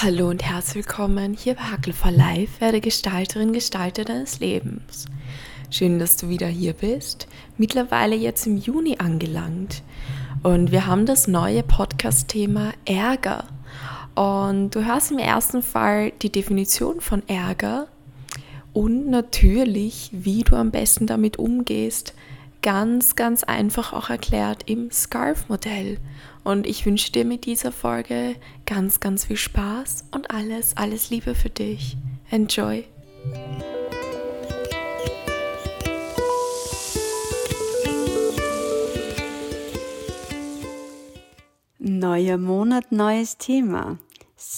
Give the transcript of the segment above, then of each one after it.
Hallo und herzlich willkommen hier bei Hackel for Life, werde Gestalterin, Gestalter deines Lebens. Schön, dass du wieder hier bist. Mittlerweile jetzt im Juni angelangt. Und wir haben das neue Podcast-Thema Ärger. Und du hörst im ersten Fall die Definition von Ärger und natürlich, wie du am besten damit umgehst, ganz, ganz einfach auch erklärt im Scarf-Modell. Und ich wünsche dir mit dieser Folge ganz, ganz viel Spaß und alles, alles Liebe für dich. Enjoy! Neuer Monat, neues Thema.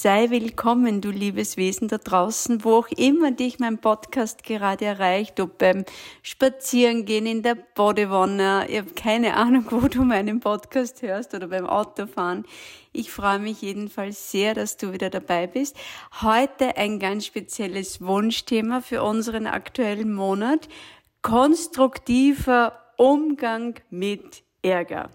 Sei willkommen, du liebes Wesen da draußen, wo auch immer dich mein Podcast gerade erreicht, ob beim Spazierengehen in der Bodywanne, ich habe keine Ahnung, wo du meinen Podcast hörst oder beim Autofahren. Ich freue mich jedenfalls sehr, dass du wieder dabei bist. Heute ein ganz spezielles Wunschthema für unseren aktuellen Monat. Konstruktiver Umgang mit Ärger.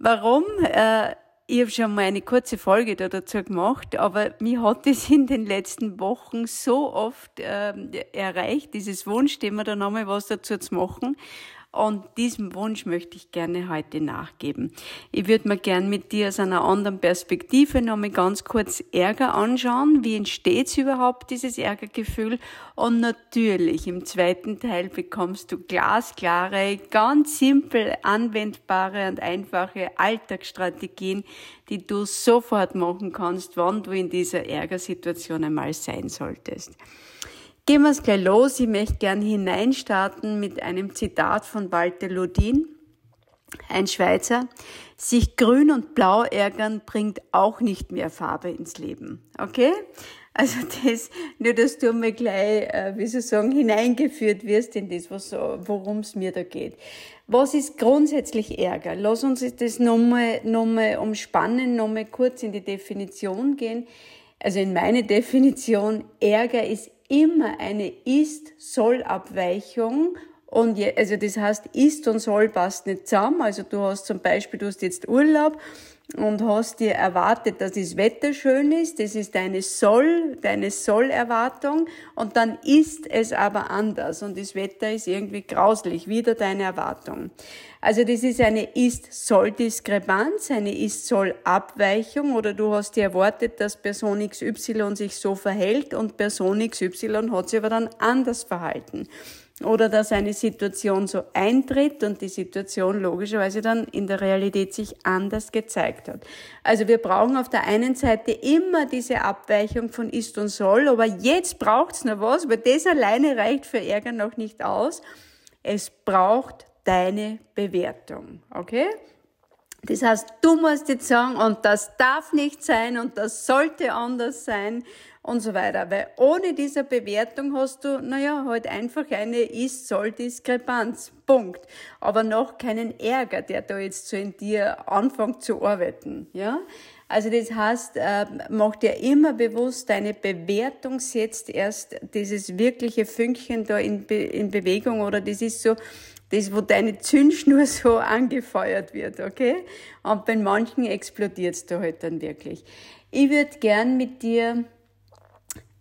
Warum? Äh, ich habe schon mal eine kurze Folge da dazu gemacht, aber mir hat es in den letzten Wochen so oft äh, erreicht, dieses Wunschthema, da nochmal was dazu zu machen. Und diesem Wunsch möchte ich gerne heute nachgeben. Ich würde mir gerne mit dir aus einer anderen Perspektive nochmal ganz kurz Ärger anschauen. Wie entsteht überhaupt, dieses Ärgergefühl? Und natürlich im zweiten Teil bekommst du glasklare, ganz simpel anwendbare und einfache Alltagsstrategien, die du sofort machen kannst, wann du in dieser Ärgersituation einmal sein solltest. Gehen wir es gleich los. Ich möchte gern hineinstarten mit einem Zitat von Walter Lodin, ein Schweizer. Sich grün und blau ärgern bringt auch nicht mehr Farbe ins Leben. Okay? Also das, nur dass du mal gleich, äh, wie soll ich sagen, hineingeführt wirst in das, worum es mir da geht. Was ist grundsätzlich Ärger? Lass uns das nochmal, nochmal umspannen, nochmal kurz in die Definition gehen. Also in meine Definition, Ärger ist immer eine Ist-Soll-Abweichung und je, also das heißt, ist und soll passt nicht zusammen. Also du hast zum Beispiel, du hast jetzt Urlaub und hast dir erwartet, dass das Wetter schön ist. Das ist deine Soll, deine Soll-Erwartung. Und dann ist es aber anders und das Wetter ist irgendwie grauslich. Wieder deine Erwartung. Also das ist eine Ist-Soll-Diskrepanz, eine Ist-Soll-Abweichung oder du hast dir erwartet, dass Person XY sich so verhält und Person XY hat sich aber dann anders verhalten oder dass eine Situation so eintritt und die Situation logischerweise dann in der Realität sich anders gezeigt hat. Also wir brauchen auf der einen Seite immer diese Abweichung von ist und soll, aber jetzt braucht's noch was, weil das alleine reicht für Ärger noch nicht aus. Es braucht deine Bewertung, okay? Das heißt, du musst jetzt sagen, und das darf nicht sein und das sollte anders sein und so weiter. Weil ohne diese Bewertung hast du, naja, halt einfach eine Ist-Soll-Diskrepanz. Punkt. Aber noch keinen Ärger, der da jetzt so in dir anfängt zu arbeiten, ja. Also das heißt, äh, mach dir immer bewusst, deine Bewertung setzt erst dieses wirkliche Fünkchen da in, Be in Bewegung oder das ist so, das, wo deine Zündschnur so angefeuert wird, okay? Und bei manchen explodiert es da halt dann wirklich. Ich würde gern mit dir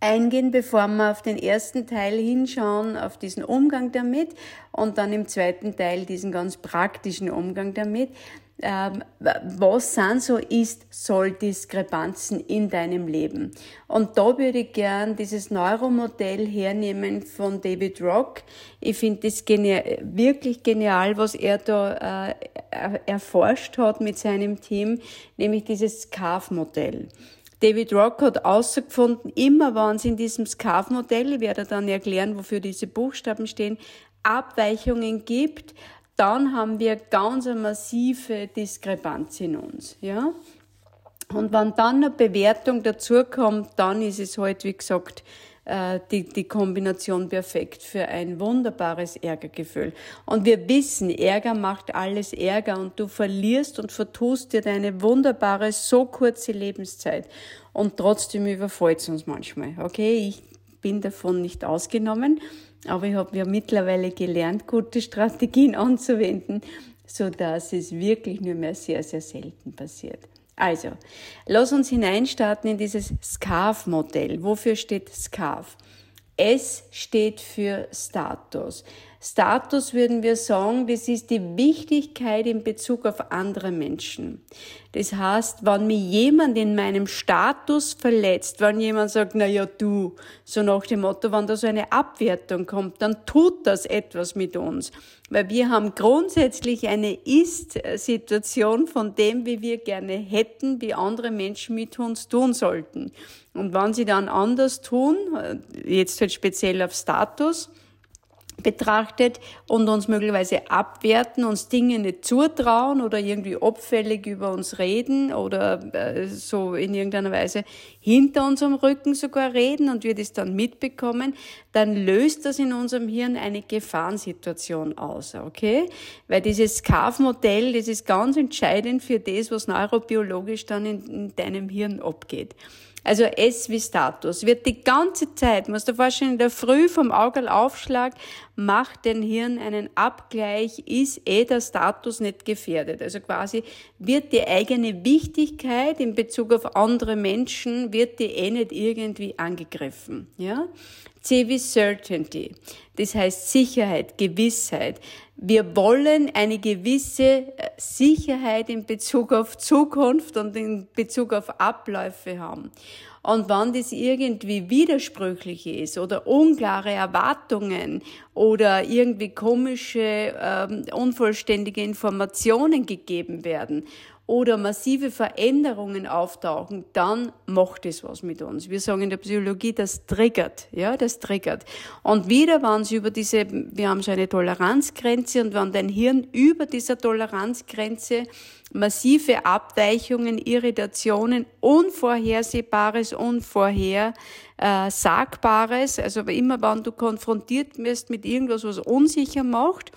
eingehen, bevor wir auf den ersten Teil hinschauen, auf diesen Umgang damit und dann im zweiten Teil diesen ganz praktischen Umgang damit. Ähm, was sind so Ist-Soll-Diskrepanzen in deinem Leben? Und da würde ich gern dieses Neuromodell hernehmen von David Rock. Ich finde das genial, wirklich genial, was er da äh, erforscht hat mit seinem Team, nämlich dieses Scarf-Modell. David Rock hat herausgefunden, immer wenn es in diesem Scarf-Modell, ich werde dann erklären, wofür diese Buchstaben stehen, Abweichungen gibt, dann haben wir ganz eine massive Diskrepanz in uns, ja. Und wenn dann eine Bewertung dazukommt, dann ist es halt, wie gesagt, die, die Kombination perfekt für ein wunderbares Ärgergefühl. Und wir wissen, Ärger macht alles Ärger und du verlierst und vertust dir deine wunderbare, so kurze Lebenszeit. Und trotzdem überfällt es uns manchmal. Okay, ich bin davon nicht ausgenommen, aber ich habe ja mittlerweile gelernt, gute Strategien anzuwenden, so dass es wirklich nur mehr sehr, sehr selten passiert. Also, lass uns hineinstarten in dieses SCARF-Modell. Wofür steht SCARF? S steht für Status. Status würden wir sagen, das ist die Wichtigkeit in Bezug auf andere Menschen. Das heißt, wenn mir jemand in meinem Status verletzt, wenn jemand sagt, na ja, du, so nach dem Motto, wenn da so eine Abwertung kommt, dann tut das etwas mit uns. Weil wir haben grundsätzlich eine Ist-Situation von dem, wie wir gerne hätten, wie andere Menschen mit uns tun sollten. Und wenn sie dann anders tun, jetzt halt speziell auf Status, betrachtet und uns möglicherweise abwerten, uns Dinge nicht zutrauen oder irgendwie abfällig über uns reden oder äh, so in irgendeiner Weise hinter unserem Rücken sogar reden und wir das dann mitbekommen, dann löst das in unserem Hirn eine Gefahrensituation aus, okay? Weil dieses SCARF-Modell, das ist ganz entscheidend für das, was neurobiologisch dann in, in deinem Hirn abgeht. Also S wie Status. Wird die ganze Zeit, musst du vorstellen, in der Früh vom Augelaufschlag macht den Hirn einen Abgleich, ist eh der Status nicht gefährdet. Also quasi wird die eigene Wichtigkeit in Bezug auf andere Menschen, wird die eh nicht irgendwie angegriffen. Ja? C wie Certainty. Das heißt Sicherheit, Gewissheit. Wir wollen eine gewisse äh, Sicherheit in Bezug auf Zukunft und in Bezug auf Abläufe haben. Und wenn das irgendwie widersprüchlich ist oder unklare Erwartungen oder irgendwie komische, ähm, unvollständige Informationen gegeben werden oder massive Veränderungen auftauchen, dann macht es was mit uns. Wir sagen in der Psychologie, das triggert, ja, das triggert. Und wieder waren sie über diese, wir haben so eine Toleranzgrenze und wenn dein Hirn über dieser Toleranzgrenze massive Abweichungen, Irritationen, Unvorhersehbares, Unvorhersagbares, also immer wenn du konfrontiert wirst mit irgendwas, was unsicher macht,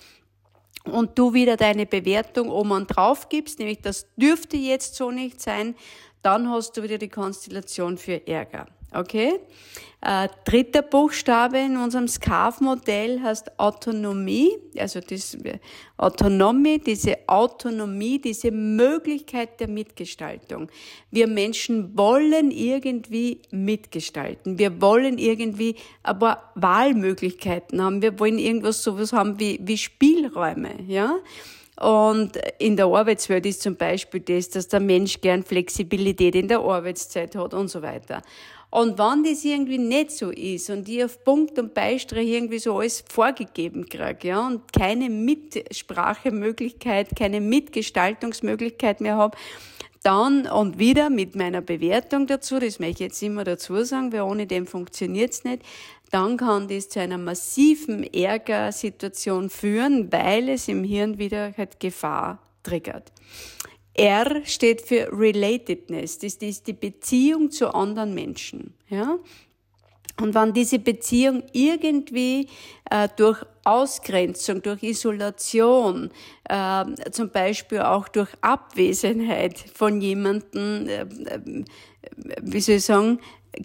und du wieder deine Bewertung um und drauf gibst, nämlich das dürfte jetzt so nicht sein, dann hast du wieder die Konstellation für Ärger. Okay? Äh, dritter Buchstabe in unserem SCARF-Modell heißt Autonomie, also das, Autonomie, diese Autonomie, diese Möglichkeit der Mitgestaltung. Wir Menschen wollen irgendwie mitgestalten. Wir wollen irgendwie aber Wahlmöglichkeiten haben. Wir wollen irgendwas sowas haben wie, wie Spielräume, ja? Und in der Arbeitswelt ist zum Beispiel das, dass der Mensch gern Flexibilität in der Arbeitszeit hat und so weiter. Und wenn das irgendwie nicht so ist und ich auf Punkt und Beistrich irgendwie so alles vorgegeben kriege, ja, und keine Mitsprachemöglichkeit, keine Mitgestaltungsmöglichkeit mehr habe, dann und wieder mit meiner Bewertung dazu, das möchte ich jetzt immer dazu sagen, weil ohne dem funktioniert's nicht, dann kann das zu einer massiven Ärgersituation führen, weil es im Hirn wieder halt Gefahr triggert. R steht für Relatedness. Das ist die Beziehung zu anderen Menschen. Ja? Und wenn diese Beziehung irgendwie äh, durch Ausgrenzung, durch Isolation, äh, zum Beispiel auch durch Abwesenheit von jemandem, äh, äh wie soll ich sagen,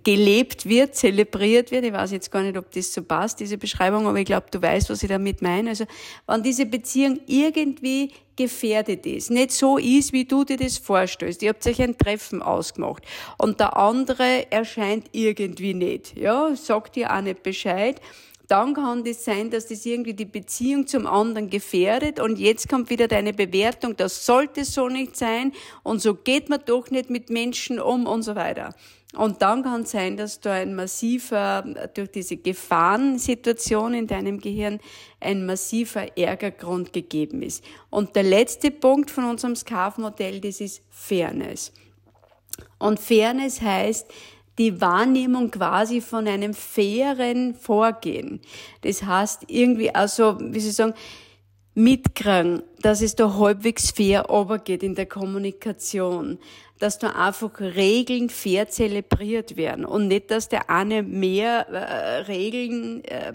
gelebt wird, zelebriert wird. Ich weiß jetzt gar nicht, ob das so passt, diese Beschreibung, aber ich glaube, du weißt, was ich damit meine. Also, wenn diese Beziehung irgendwie gefährdet ist, nicht so ist, wie du dir das vorstellst. Ihr habt euch ein Treffen ausgemacht und der andere erscheint irgendwie nicht. Ja, sagt dir auch nicht Bescheid dann kann das sein, dass das irgendwie die Beziehung zum anderen gefährdet und jetzt kommt wieder deine Bewertung, das sollte so nicht sein und so geht man doch nicht mit Menschen um und so weiter. Und dann kann es sein, dass da ein massiver, durch diese Gefahrensituation in deinem Gehirn, ein massiver Ärgergrund gegeben ist. Und der letzte Punkt von unserem SCARF-Modell, das ist Fairness. Und Fairness heißt, die Wahrnehmung quasi von einem fairen Vorgehen. Das heißt, irgendwie, also, wie Sie sagen, mitkriegen, dass es da halbwegs fair geht in der Kommunikation, dass da einfach Regeln fair zelebriert werden und nicht, dass der eine mehr äh, Regeln äh,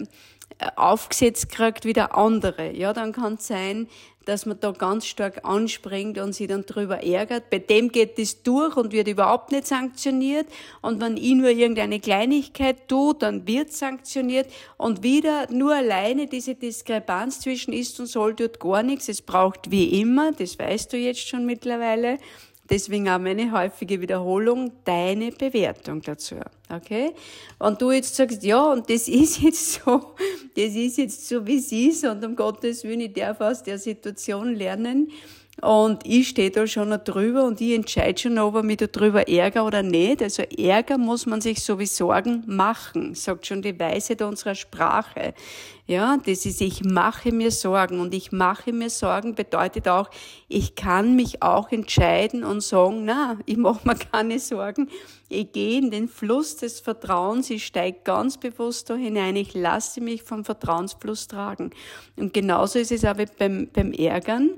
aufgesetzt kriegt wie der andere. Ja, dann kann es sein, dass man da ganz stark anspringt und sich dann drüber ärgert. Bei dem geht das durch und wird überhaupt nicht sanktioniert. Und wenn ihn nur irgendeine Kleinigkeit tut, dann wird sanktioniert. Und wieder nur alleine diese Diskrepanz zwischen ist und soll tut gar nichts. Es braucht wie immer, das weißt du jetzt schon mittlerweile, Deswegen auch meine häufige Wiederholung, deine Bewertung dazu. Okay? Und du jetzt sagst, ja, und das ist jetzt so, das ist jetzt so, wie es ist, und um Gottes Willen, ich darf aus der Situation lernen, und ich stehe da schon noch drüber und ich entscheide schon, ob er mich da drüber ärgere oder nicht. Also Ärger muss man sich so wie Sorgen machen, sagt schon die Weisheit unserer Sprache. Ja, das ist, ich mache mir Sorgen und ich mache mir Sorgen bedeutet auch, ich kann mich auch entscheiden und sagen, na, ich mache mir keine Sorgen. Ich gehe in den Fluss des Vertrauens, ich steige ganz bewusst da hinein, ich lasse mich vom Vertrauensfluss tragen. Und genauso ist es auch beim, beim Ärgern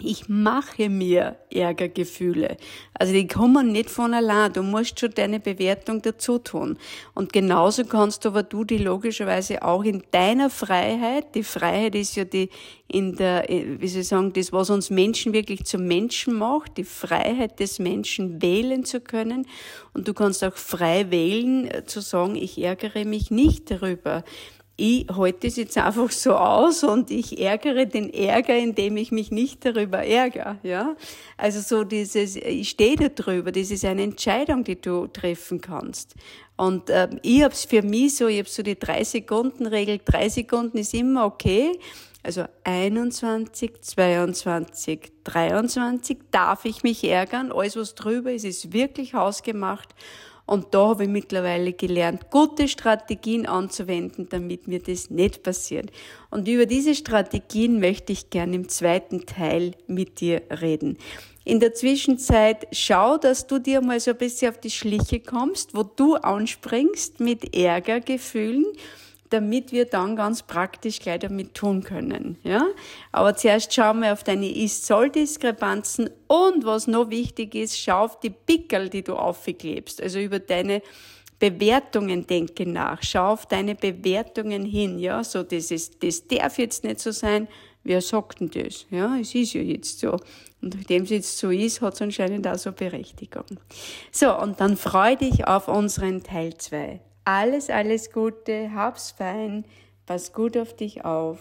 ich mache mir Ärgergefühle. Also die kommen nicht von allein. Du musst schon deine Bewertung dazu tun. Und genauso kannst du aber du die logischerweise auch in deiner Freiheit, die Freiheit ist ja die in der, wie ich sagen, das, was uns Menschen wirklich zum Menschen macht, die Freiheit des Menschen wählen zu können. Und du kannst auch frei wählen, äh, zu sagen, ich ärgere mich nicht darüber ich halte es jetzt einfach so aus und ich ärgere den Ärger, indem ich mich nicht darüber ärgere. Ja? Also so dieses, ich stehe da drüber, das ist eine Entscheidung, die du treffen kannst. Und äh, ich habe es für mich so, ich habe so die drei Sekunden Regel, drei Sekunden ist immer okay. Also 21, 22, 23 darf ich mich ärgern. Alles, was drüber ist, ist wirklich hausgemacht. Und da habe ich mittlerweile gelernt, gute Strategien anzuwenden, damit mir das nicht passiert. Und über diese Strategien möchte ich gerne im zweiten Teil mit dir reden. In der Zwischenzeit schau, dass du dir mal so ein bisschen auf die Schliche kommst, wo du anspringst mit Ärgergefühlen damit wir dann ganz praktisch gleich damit tun können. Ja? Aber zuerst schauen wir auf deine Ist-Soll-Diskrepanzen und was noch wichtig ist, schau auf die Pickel, die du aufklebst. Also über deine Bewertungen denke nach. Schau auf deine Bewertungen hin. Ja, so das ist, das darf jetzt nicht so sein. Wer sagt denn das? Ja, es ist ja jetzt so. Und nachdem es jetzt so ist, hat es anscheinend auch so Berechtigung. So, und dann freu dich auf unseren Teil 2. Alles, alles Gute, hab's fein, pass gut auf dich auf.